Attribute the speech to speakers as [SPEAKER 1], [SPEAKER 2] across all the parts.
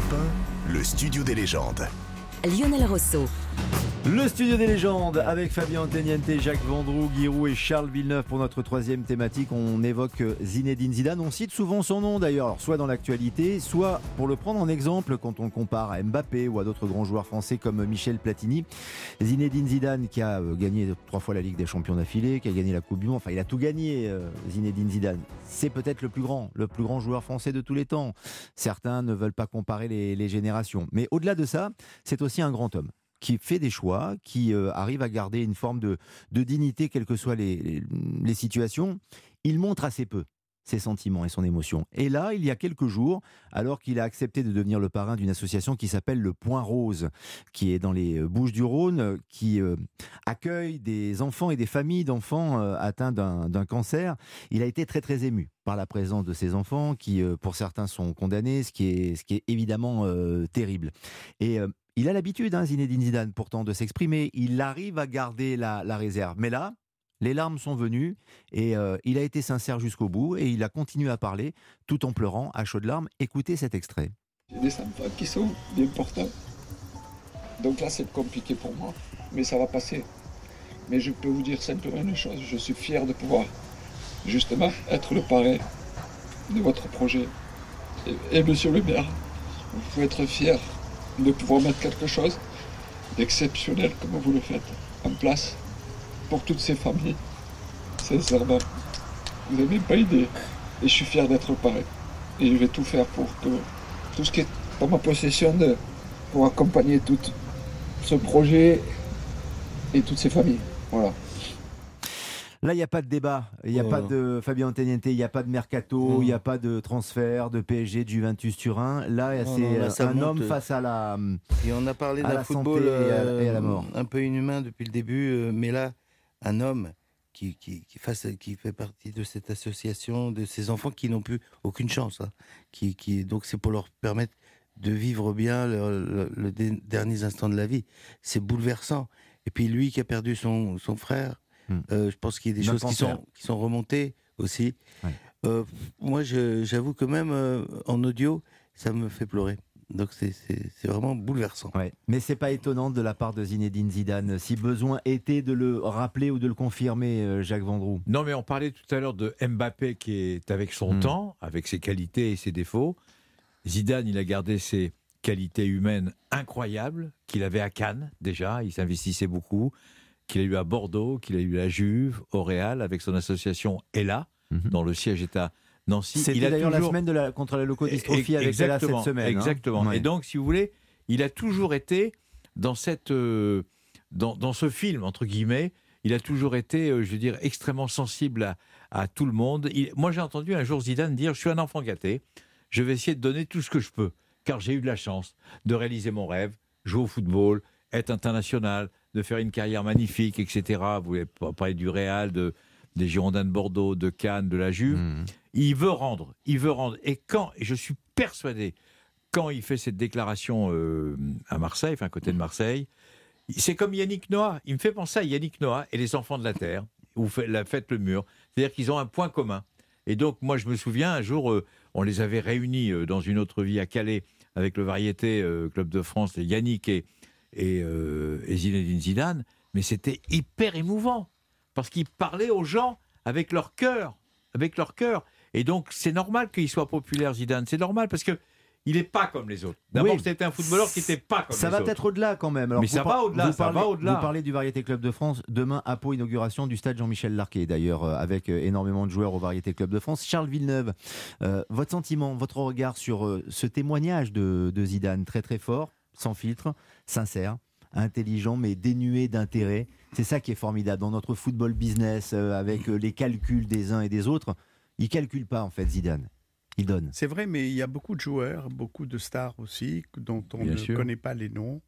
[SPEAKER 1] Europe 1, le studio des légendes.
[SPEAKER 2] Lionel Rousseau.
[SPEAKER 3] Le studio des légendes avec Fabien Anteniente, Jacques Vendroux, Giroud et Charles Villeneuve pour notre troisième thématique. On évoque Zinedine Zidane. On cite souvent son nom d'ailleurs, soit dans l'actualité, soit pour le prendre en exemple quand on compare à Mbappé ou à d'autres grands joueurs français comme Michel Platini. Zinedine Zidane qui a euh, gagné trois fois la Ligue des Champions d'affilée, qui a gagné la Coupe du Monde. Enfin, il a tout gagné, euh, Zinedine Zidane. C'est peut-être le plus grand, le plus grand joueur français de tous les temps. Certains ne veulent pas comparer les générations. Mais au-delà de ça, c'est aussi un grand homme qui fait des choix, qui euh, arrive à garder une forme de, de dignité, quelles que soient les, les, situations. Il montre assez peu ses sentiments et son émotion. Et là, il y a quelques jours, alors qu'il a accepté de devenir le parrain d'une association qui s'appelle le Point Rose, qui est dans les euh, Bouches du Rhône, qui euh, accueille des enfants et des familles d'enfants atteints d'un cancer, il a été très très ému par la présence de ces enfants qui, pour certains, sont condamnés, ce qui est, ce qui est évidemment terrible. Et il a l'habitude, hein, Zinedine Zidane, pourtant, de s'exprimer. Il arrive à garder la, réserve. Mais là, les larmes sont venues et euh, il a été sincère jusqu'au bout et il a continué à parler tout en pleurant à chaudes larmes. Écoutez cet extrait.
[SPEAKER 4] J'ai des enfants qui sont bien portants. Donc là, c'est compliqué pour moi, mais ça va passer. Mais je peux vous dire simplement une chose, je suis fier de pouvoir justement être le parrain de votre projet. Et, et monsieur le maire, vous pouvez être fier de pouvoir mettre quelque chose d'exceptionnel comme vous le faites en place pour toutes ces familles. Sincèrement, vous n'avez même pas idée. Et je suis fier d'être parrain. Et je vais tout faire pour que tout ce qui est dans ma possession de, pour accompagner tout ce projet et toutes ces familles. Voilà.
[SPEAKER 3] Là, il n'y a pas de débat. Il n'y a oh. pas de Fabien Anteniente, il n'y a pas de mercato, il n'y a pas de transfert de PSG, de Juventus Turin. Là, c'est un homme face à la.
[SPEAKER 5] Et on a parlé d'un football et à, et à, la mort. un peu inhumain depuis le début, euh, mais là, un homme qui, qui, qui, fasse, qui fait partie de cette association, de ces enfants qui n'ont plus aucune chance. Hein, qui, qui, donc c'est pour leur permettre de vivre bien le, le, le derniers instants de la vie. C'est bouleversant. Et puis lui qui a perdu son, son frère, hmm. euh, je pense qu'il y a des choses qui sont, qui sont remontées aussi. Ouais. Euh, moi, j'avoue que même euh, en audio, ça me fait pleurer. Donc c'est vraiment bouleversant.
[SPEAKER 3] Ouais. Mais c'est pas étonnant de la part de Zinedine Zidane, si besoin était de le rappeler ou de le confirmer, Jacques Vendroux.
[SPEAKER 6] Non, mais on parlait tout à l'heure de Mbappé qui est avec son mmh. temps, avec ses qualités et ses défauts. Zidane, il a gardé ses qualités humaines incroyables qu'il avait à Cannes déjà, il s'investissait beaucoup, qu'il a eu à Bordeaux, qu'il a eu à Juve, au Real, avec son association ELA, mmh. dont le siège est à Nancy.
[SPEAKER 3] C'était d'ailleurs toujours... la semaine de la, contre la leucodystrophie avec Ella cette semaine.
[SPEAKER 6] Hein. Exactement.
[SPEAKER 3] Hein
[SPEAKER 6] ouais. Et donc, si vous voulez, il a toujours été dans, cette, euh, dans, dans, ce film, entre guillemets, il a toujours été, euh, je veux dire, extrêmement sensible à, à tout le monde. Il, moi, j'ai entendu un jour Zidane dire Je suis un enfant gâté, je vais essayer de donner tout ce que je peux, car j'ai eu de la chance de réaliser mon rêve, jouer au football, être international, de faire une carrière magnifique, etc. Vous voulez parler du Real, de, des Girondins de Bordeaux, de Cannes, de la Juve. Mmh. Il veut rendre, il veut rendre. Et quand, et je suis persuadé, quand il fait cette déclaration euh, à Marseille, enfin à côté de Marseille, c'est comme Yannick Noah. Il me fait penser à Yannick Noah et les Enfants de la Terre, ou la fête le mur. C'est-à-dire qu'ils ont un point commun. Et donc, moi, je me souviens, un jour, euh, on les avait réunis euh, dans une autre vie à Calais avec le Variété Club de France, Yannick et, et, et Zinedine Zidane. Mais c'était hyper émouvant parce qu'ils parlaient aux gens avec leur cœur, avec leur cœur. Et donc, c'est normal qu'il soit populaire, Zidane. C'est normal parce que il n'est pas comme les autres. D'abord, oui. c'était un footballeur qui n'était pas comme
[SPEAKER 3] ça
[SPEAKER 6] les autres.
[SPEAKER 3] Ça va peut-être au-delà quand même. Alors,
[SPEAKER 6] Mais ça va au-delà. Ça va au-delà.
[SPEAKER 3] Vous parlez du Variété Club de France. Demain, à Pau, inauguration du stade Jean-Michel Larquet, d'ailleurs, euh, avec euh, énormément de joueurs au Variété Club de France. Charles Villeneuve, euh, votre sentiment, votre regard sur euh, ce témoignage de, de Zidane, très très fort, sans filtre, sincère, intelligent, mais dénué d'intérêt. C'est ça qui est formidable dans notre football business, euh, avec euh, les calculs des uns et des autres. Il calcule pas en fait Zidane. Il donne.
[SPEAKER 7] C'est vrai, mais il y a beaucoup de joueurs, beaucoup de stars aussi, dont on Bien ne sûr. connaît pas les noms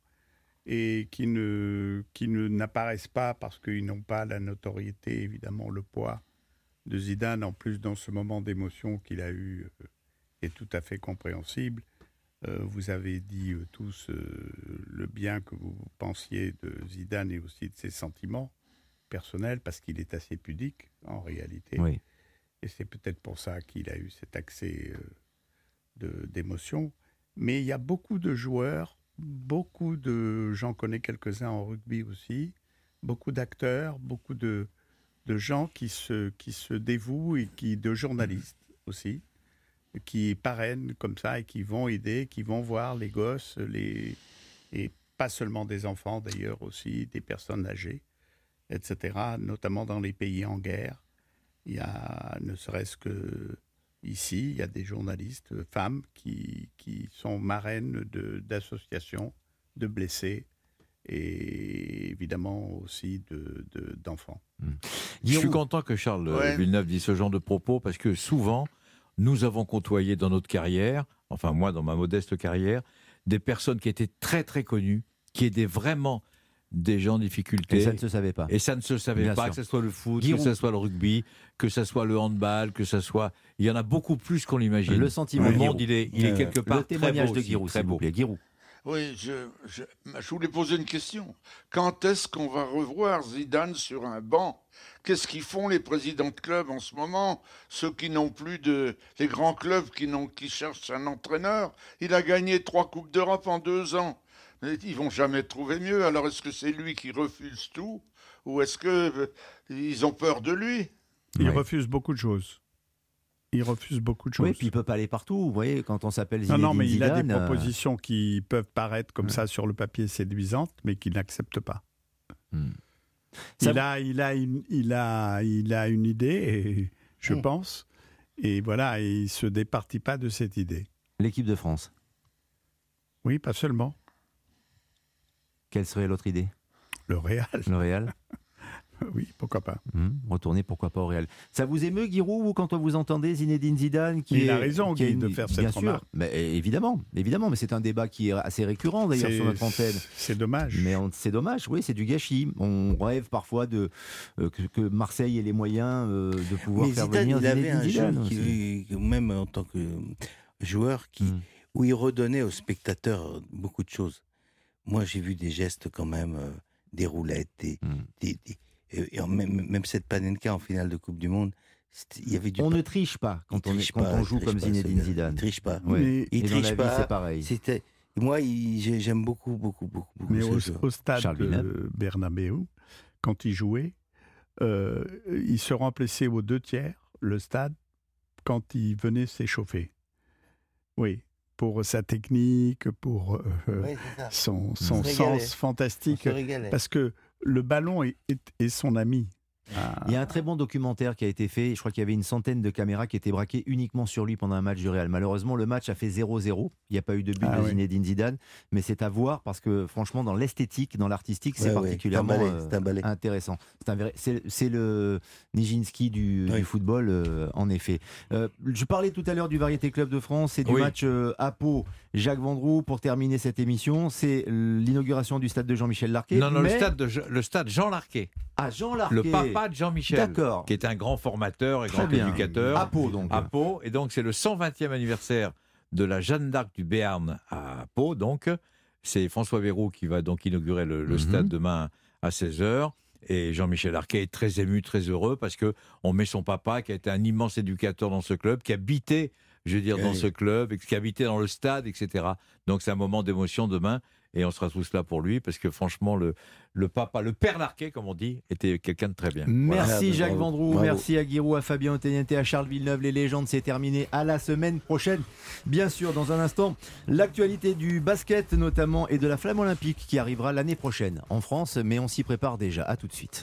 [SPEAKER 7] et qui ne qui ne n'apparaissent pas parce qu'ils n'ont pas la notoriété, évidemment, le poids de Zidane. En plus, dans ce moment d'émotion qu'il a eu, euh, est tout à fait compréhensible. Euh, vous avez dit euh, tous euh, le bien que vous pensiez de Zidane et aussi de ses sentiments personnels, parce qu'il est assez pudique en réalité.
[SPEAKER 3] Oui.
[SPEAKER 7] Et c'est peut-être pour ça qu'il a eu cet accès d'émotion. Mais il y a beaucoup de joueurs, beaucoup de, j'en connais quelques-uns en rugby aussi, beaucoup d'acteurs, beaucoup de, de gens qui se, qui se dévouent et qui, de journalistes aussi, qui parrainent comme ça et qui vont aider, qui vont voir les gosses, les, et pas seulement des enfants d'ailleurs aussi, des personnes âgées, etc., notamment dans les pays en guerre. Il y a, ne serait-ce que ici, il y a des journalistes femmes qui, qui sont marraines d'associations de, blessés et évidemment aussi d'enfants. De,
[SPEAKER 6] hmm. Je suis content que Charles Villeneuve dise ce genre de propos parce que souvent, nous avons côtoyé dans notre carrière, enfin moi dans ma modeste carrière, des personnes qui étaient très très connues, qui étaient vraiment des gens en difficulté.
[SPEAKER 3] Et ça ne se savait pas.
[SPEAKER 6] Et ça ne se savait pas, que ce soit le foot, que ce soit le rugby, que ce soit le handball, que ce soit... Il y en a beaucoup plus qu'on l'imagine.
[SPEAKER 3] Le sentiment.
[SPEAKER 6] Le monde, il est, il est quelque part
[SPEAKER 3] le témoignage
[SPEAKER 6] très beau
[SPEAKER 3] de Giroud,
[SPEAKER 6] très beau.
[SPEAKER 3] Giroud.
[SPEAKER 2] Oui, je, je, voulais poser une question. Quand est-ce qu'on va revoir Zidane sur un banc? Qu'est-ce qu'ils font les présidents de clubs en ce moment? Ceux qui n'ont plus de... Les grands clubs qui, qui cherchent un entraîneur. Il a gagné trois Coupes d'Europe en deux ans. Ils vont jamais trouver mieux. Alors est-ce que c'est lui qui refuse tout? Ou est-ce qu'ils ont peur de lui?
[SPEAKER 7] Il refuse beaucoup de choses. Il refuse beaucoup de choses.
[SPEAKER 3] Oui, puis il peut pas aller partout. Vous voyez, quand on s'appelle Zinedine
[SPEAKER 7] Non, non, mais
[SPEAKER 3] il
[SPEAKER 7] a des euh, propositions qui peuvent paraître comme ça sur le papier séduisantes, mais qu'il n'accepte pas. Hmm. Il, a, il, a une, il, a, il a une idée, je pense, et voilà, il se départit pas de cette idée.
[SPEAKER 3] L'équipe de France.
[SPEAKER 7] Oui, pas seulement.
[SPEAKER 3] Quelle serait l'autre idée?
[SPEAKER 7] Le Real.
[SPEAKER 3] Le Real
[SPEAKER 7] oui, pourquoi pas.
[SPEAKER 3] Hum, retourner, pourquoi pas au Real. Ça vous émeut, Giroud, ou quand vous entendez Zinedine Zidane qui
[SPEAKER 7] Il a raison, qui de faire cette remarque.
[SPEAKER 3] Mais évidemment, évidemment, mais c'est un débat qui est assez récurrent d'ailleurs sur notre antenne.
[SPEAKER 7] C'est dommage.
[SPEAKER 3] Mais c'est dommage, oui, c'est du gâchis. On rêve parfois de euh, que, Marseille ait les moyens euh, de pouvoir faire venir
[SPEAKER 5] il avait
[SPEAKER 3] un
[SPEAKER 5] Zidane. qui, même en tant que joueur, qui, hum. où il redonnait aux spectateurs beaucoup de choses. Moi, j'ai vu des gestes quand même, euh, des roulettes, des, des et même, même, cette Panenka en finale de Coupe du Monde, il y avait du
[SPEAKER 3] on ne triche pas quand, on, quand on, joue comme Zinedine Zidane.
[SPEAKER 5] Il triche pas.
[SPEAKER 3] Ouais. Il triche pas. C'est pareil.
[SPEAKER 5] C'était moi, j'aime beaucoup, beaucoup, beaucoup. beaucoup
[SPEAKER 7] Mais au, stade de Bernabeu, quand il jouait, euh, il se remplissait aux deux tiers le stade quand il venait s'échauffer. Oui, pour sa technique, pour euh, son, son sens fantastique. Parce que le ballon est, son ami.
[SPEAKER 3] Ah. Il y a un très bon documentaire qui a été fait. Je crois qu'il y avait une centaine de caméras qui étaient braquées uniquement sur lui pendant un match du Real. Malheureusement, le match a fait 0-0. Il n'y a pas eu de but ah de Zinedine Zidane. Mais c'est à voir parce que, franchement, dans l'esthétique, dans l'artistique, c'est particulièrement euh, intéressant. C'est le Nijinsky du, football, euh, en effet. Euh, je parlais tout à l'heure du Variété Club de France et du match à Pau. Jacques Vendroux, pour terminer cette émission, c'est l'inauguration du stade de Jean-Michel Larquet.
[SPEAKER 6] Non, non, le, stade de, le stade Jean Larquet.
[SPEAKER 3] Ah, Jean Larquet.
[SPEAKER 6] Le papa de Jean-Michel. Qui est un grand formateur et grand éducateur.
[SPEAKER 3] À Pau, donc.
[SPEAKER 6] À Pau. Et donc, c'est le 120e anniversaire de la Jeanne d'Arc du Béarn à Pau. Donc, c'est François Véraud qui va donc inaugurer le, mhm. stade demain à 16h. Et Jean-Michel Arquet est très ému, très heureux parce que on met son papa, qui a été un immense éducateur dans ce club, qui habitait, je veux dire, dans ce club, qui habitait dans le stade, etc. Donc c'est un moment d'émotion demain et on sera tous là pour lui parce que franchement le, le papa, le père Larquet comme on dit, était quelqu'un de très bien.
[SPEAKER 3] Merci Jacques Vendroux, merci à Giroud, à Fabien Oteniente, à Charles Villeneuve. Les légendes, c'est terminé. À la semaine prochaine. Bien sûr, dans un instant, l'actualité du basket notamment et de la flamme olympique qui arrivera l'année prochaine en France, mais on s'y prépare déjà. À tout de suite.